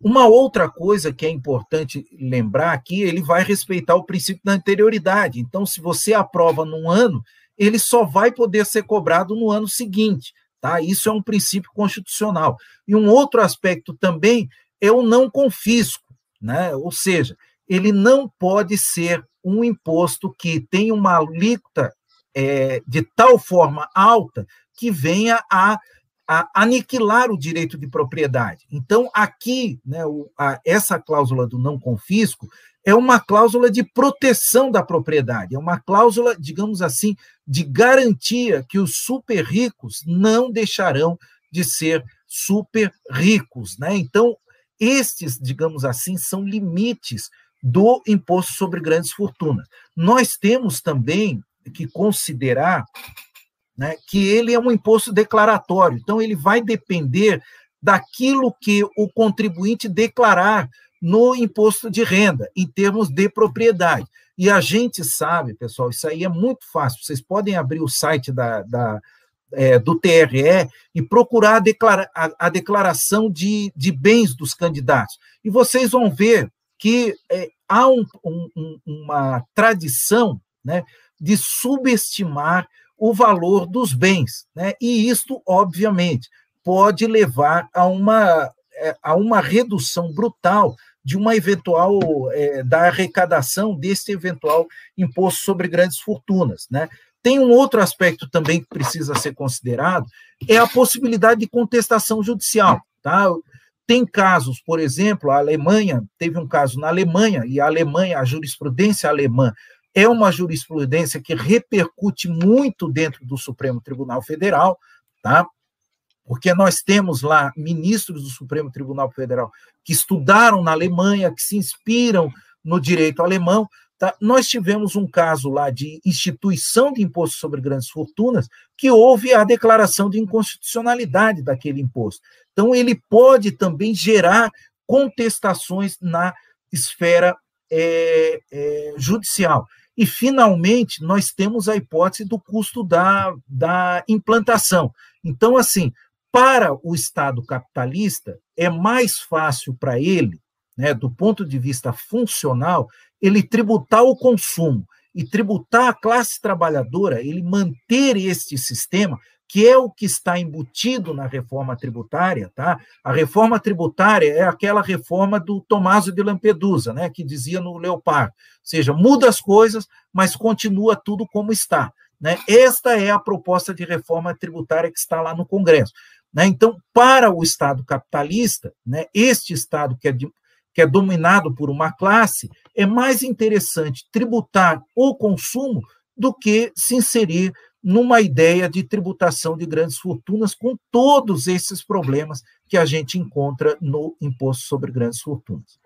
Uma outra coisa que é importante lembrar aqui, ele vai respeitar o princípio da anterioridade. Então, se você aprova num ano, ele só vai poder ser cobrado no ano seguinte. Tá? Isso é um princípio constitucional. E um outro aspecto também é o não confisco, né? ou seja, ele não pode ser um imposto que tem uma alíquota é, de tal forma alta que venha a a aniquilar o direito de propriedade. Então, aqui, né, o, a, essa cláusula do não confisco é uma cláusula de proteção da propriedade, é uma cláusula, digamos assim, de garantia que os super ricos não deixarão de ser super ricos. Né? Então, estes, digamos assim, são limites do imposto sobre grandes fortunas. Nós temos também que considerar né, que ele é um imposto declaratório, então ele vai depender daquilo que o contribuinte declarar no imposto de renda, em termos de propriedade. E a gente sabe, pessoal, isso aí é muito fácil. Vocês podem abrir o site da, da é, do TRE e procurar a, declara, a, a declaração de, de, bens dos candidatos. E vocês vão ver que é, há um, um, uma tradição né, de subestimar o valor dos bens. Né? E isto, obviamente, pode levar a uma, é, a uma redução brutal de uma eventual é, da arrecadação desse eventual imposto sobre grandes fortunas, né? Tem um outro aspecto também que precisa ser considerado, é a possibilidade de contestação judicial, tá? Tem casos, por exemplo, a Alemanha, teve um caso na Alemanha, e a Alemanha, a jurisprudência alemã é uma jurisprudência que repercute muito dentro do Supremo Tribunal Federal, tá? Porque nós temos lá ministros do Supremo Tribunal Federal que estudaram na Alemanha, que se inspiram no direito alemão. Tá? Nós tivemos um caso lá de instituição de imposto sobre grandes fortunas, que houve a declaração de inconstitucionalidade daquele imposto. Então, ele pode também gerar contestações na esfera é, é, judicial. E, finalmente, nós temos a hipótese do custo da, da implantação. Então, assim, para o Estado capitalista, é mais fácil para ele, né, do ponto de vista funcional, ele tributar o consumo e tributar a classe trabalhadora, ele manter este sistema, que é o que está embutido na reforma tributária, tá? A reforma tributária é aquela reforma do Tomaso de Lampedusa, né, que dizia no Leopardo, ou seja, muda as coisas, mas continua tudo como está, né? Esta é a proposta de reforma tributária que está lá no Congresso, né? Então, para o Estado capitalista, né, este Estado que é, de, que é dominado por uma classe, é mais interessante tributar o consumo do que se inserir numa ideia de tributação de grandes fortunas, com todos esses problemas que a gente encontra no imposto sobre grandes fortunas.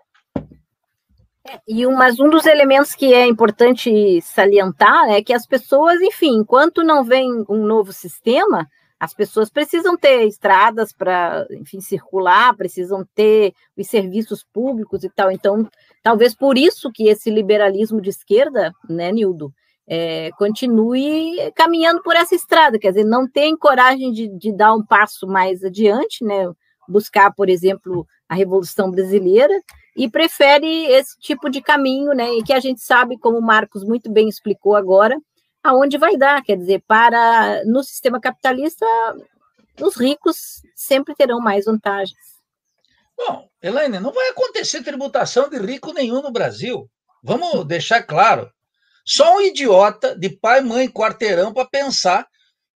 É, e um, mas um dos elementos que é importante salientar é que as pessoas, enfim, enquanto não vem um novo sistema, as pessoas precisam ter estradas para, enfim, circular, precisam ter os serviços públicos e tal. Então, talvez por isso que esse liberalismo de esquerda, né, Nildo, é, continue caminhando por essa estrada, quer dizer, não tem coragem de, de dar um passo mais adiante, né? Buscar, por exemplo, a Revolução Brasileira e prefere esse tipo de caminho, né? E que a gente sabe, como o Marcos muito bem explicou agora, aonde vai dar, quer dizer, para no sistema capitalista os ricos sempre terão mais vantagens. Bom, Elaine, não vai acontecer tributação de rico nenhum no Brasil. Vamos deixar claro. Só um idiota de pai, mãe, quarteirão para pensar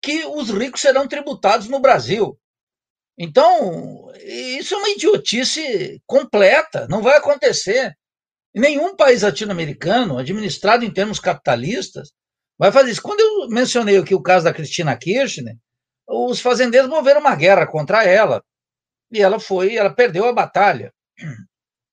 que os ricos serão tributados no Brasil. Então, isso é uma idiotice completa, não vai acontecer. Nenhum país latino-americano, administrado em termos capitalistas, vai fazer isso. Quando eu mencionei aqui o caso da Cristina Kirchner, os fazendeiros moveram uma guerra contra ela e ela foi, ela perdeu a batalha.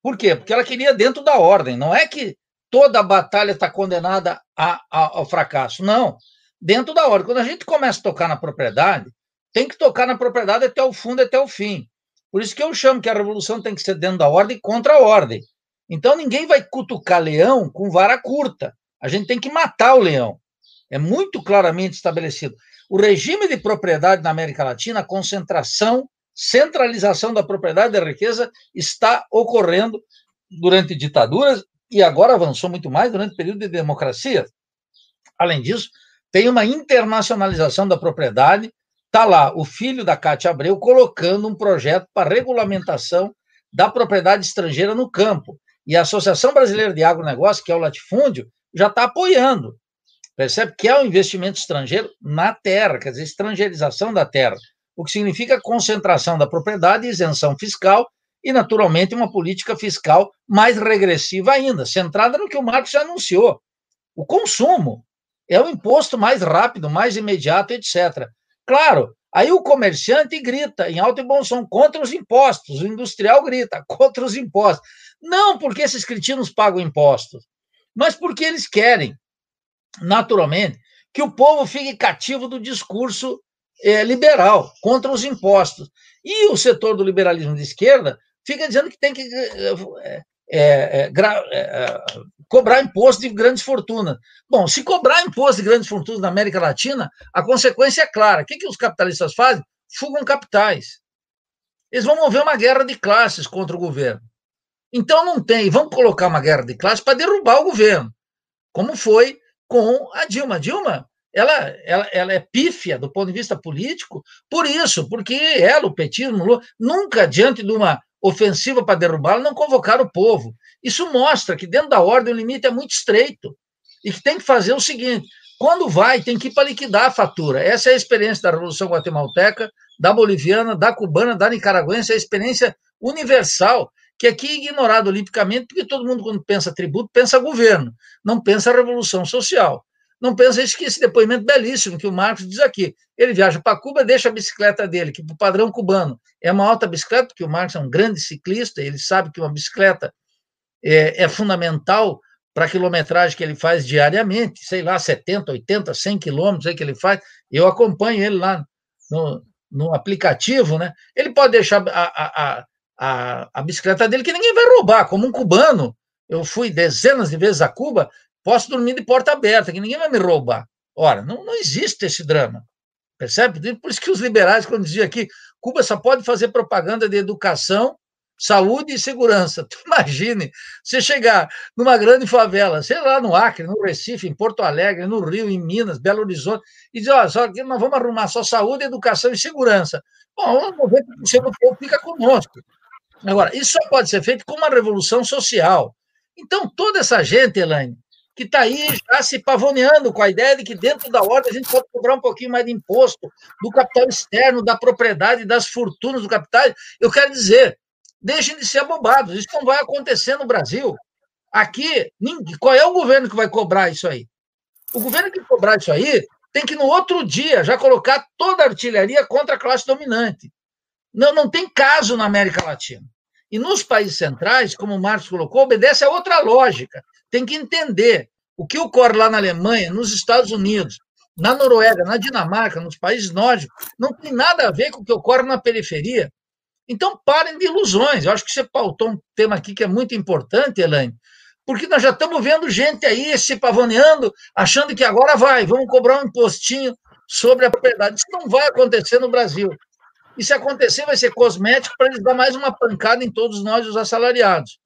Por quê? Porque ela queria dentro da ordem. Não é que toda a batalha está condenada a, a, ao fracasso. Não. Dentro da ordem. Quando a gente começa a tocar na propriedade, tem que tocar na propriedade até o fundo, até o fim. Por isso que eu chamo que a revolução tem que ser dentro da ordem contra a ordem. Então ninguém vai cutucar leão com vara curta. A gente tem que matar o leão. É muito claramente estabelecido. O regime de propriedade na América Latina, a concentração, centralização da propriedade da riqueza está ocorrendo durante ditaduras e agora avançou muito mais durante o período de democracia. Além disso, tem uma internacionalização da propriedade. Está lá o filho da Cátia Abreu colocando um projeto para regulamentação da propriedade estrangeira no campo. E a Associação Brasileira de Agronegócio, que é o latifúndio, já está apoiando. Percebe que é um investimento estrangeiro na terra, quer dizer, estrangeirização da terra, o que significa concentração da propriedade, isenção fiscal e, naturalmente, uma política fiscal mais regressiva ainda, centrada no que o Marcos já anunciou: o consumo. É o imposto mais rápido, mais imediato, etc. Claro, aí o comerciante grita em alto e bom som contra os impostos, o industrial grita contra os impostos. Não porque esses cretinos pagam impostos, mas porque eles querem, naturalmente, que o povo fique cativo do discurso é, liberal contra os impostos. E o setor do liberalismo de esquerda fica dizendo que tem que é, é, é, cobrar imposto de grandes fortunas. Bom, se cobrar imposto de grandes fortunas na América Latina, a consequência é clara. O que, que os capitalistas fazem? Fugam capitais. Eles vão mover uma guerra de classes contra o governo. Então não tem, vão colocar uma guerra de classes para derrubar o governo, como foi com a Dilma. A Dilma, ela, ela, ela é pífia do ponto de vista político, por isso, porque ela, o petismo, nunca, diante de uma ofensiva para derrubá-la, não convocaram o povo. Isso mostra que dentro da ordem o limite é muito estreito e que tem que fazer o seguinte: quando vai, tem que ir para liquidar a fatura. Essa é a experiência da Revolução Guatemalteca, da Boliviana, da Cubana, da Nicaragüense, é a experiência universal, que aqui é ignorada olimpicamente, porque todo mundo, quando pensa tributo, pensa governo, não pensa revolução social. Não pensa que esse depoimento belíssimo que o Marcos diz aqui. Ele viaja para Cuba, deixa a bicicleta dele, que para o padrão cubano é uma alta bicicleta, porque o Marcos é um grande ciclista, ele sabe que uma bicicleta é, é fundamental para a quilometragem que ele faz diariamente, sei lá, 70, 80, 100 quilômetros aí que ele faz. Eu acompanho ele lá no, no aplicativo, né? Ele pode deixar a, a, a, a bicicleta dele que ninguém vai roubar, como um cubano. Eu fui dezenas de vezes a Cuba, Posso dormir de porta aberta, que ninguém vai me roubar. Ora, não, não existe esse drama. Percebe? Por isso que os liberais, quando diziam aqui, Cuba só pode fazer propaganda de educação, saúde e segurança. Tu imagine você chegar numa grande favela, sei lá, no Acre, no Recife, em Porto Alegre, no Rio, em Minas, Belo Horizonte, e dizer, olha, só que nós vamos arrumar só saúde, educação e segurança. Bom, 90% do povo fica conosco. Agora, isso só pode ser feito com uma revolução social. Então, toda essa gente, Elaine, que está aí já se pavoneando com a ideia de que dentro da ordem a gente pode cobrar um pouquinho mais de imposto do capital externo, da propriedade, das fortunas do capital. Eu quero dizer, deixem de ser abobados, isso não vai acontecer no Brasil. Aqui, qual é o governo que vai cobrar isso aí? O governo que cobrar isso aí tem que, no outro dia, já colocar toda a artilharia contra a classe dominante. Não, não tem caso na América Latina. E nos países centrais, como o Marcos colocou, obedece a outra lógica tem que entender o que ocorre lá na Alemanha, nos Estados Unidos, na Noruega, na Dinamarca, nos países nórdicos, não tem nada a ver com o que ocorre na periferia. Então, parem de ilusões. Eu acho que você pautou um tema aqui que é muito importante, Elaine, porque nós já estamos vendo gente aí se pavoneando, achando que agora vai, vamos cobrar um impostinho sobre a propriedade. Isso não vai acontecer no Brasil. E se acontecer, vai ser cosmético para eles dar mais uma pancada em todos nós, os assalariados.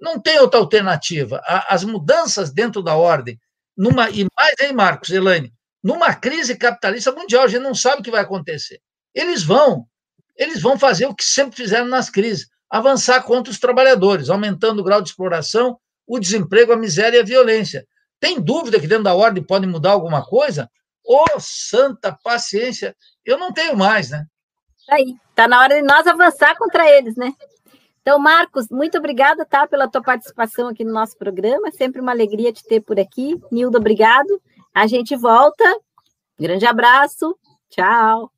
Não tem outra alternativa. As mudanças dentro da ordem, numa, e mais, hein, Marcos, Elaine, numa crise capitalista mundial, a gente não sabe o que vai acontecer. Eles vão, eles vão fazer o que sempre fizeram nas crises, avançar contra os trabalhadores, aumentando o grau de exploração, o desemprego, a miséria e a violência. Tem dúvida que dentro da ordem pode mudar alguma coisa? Ô, oh, santa paciência, eu não tenho mais, né? Aí, tá na hora de nós avançar contra eles, né? Então, Marcos, muito obrigada, tá, pela tua participação aqui no nosso programa. Sempre uma alegria te ter por aqui. Nildo, obrigado. A gente volta. Grande abraço. Tchau.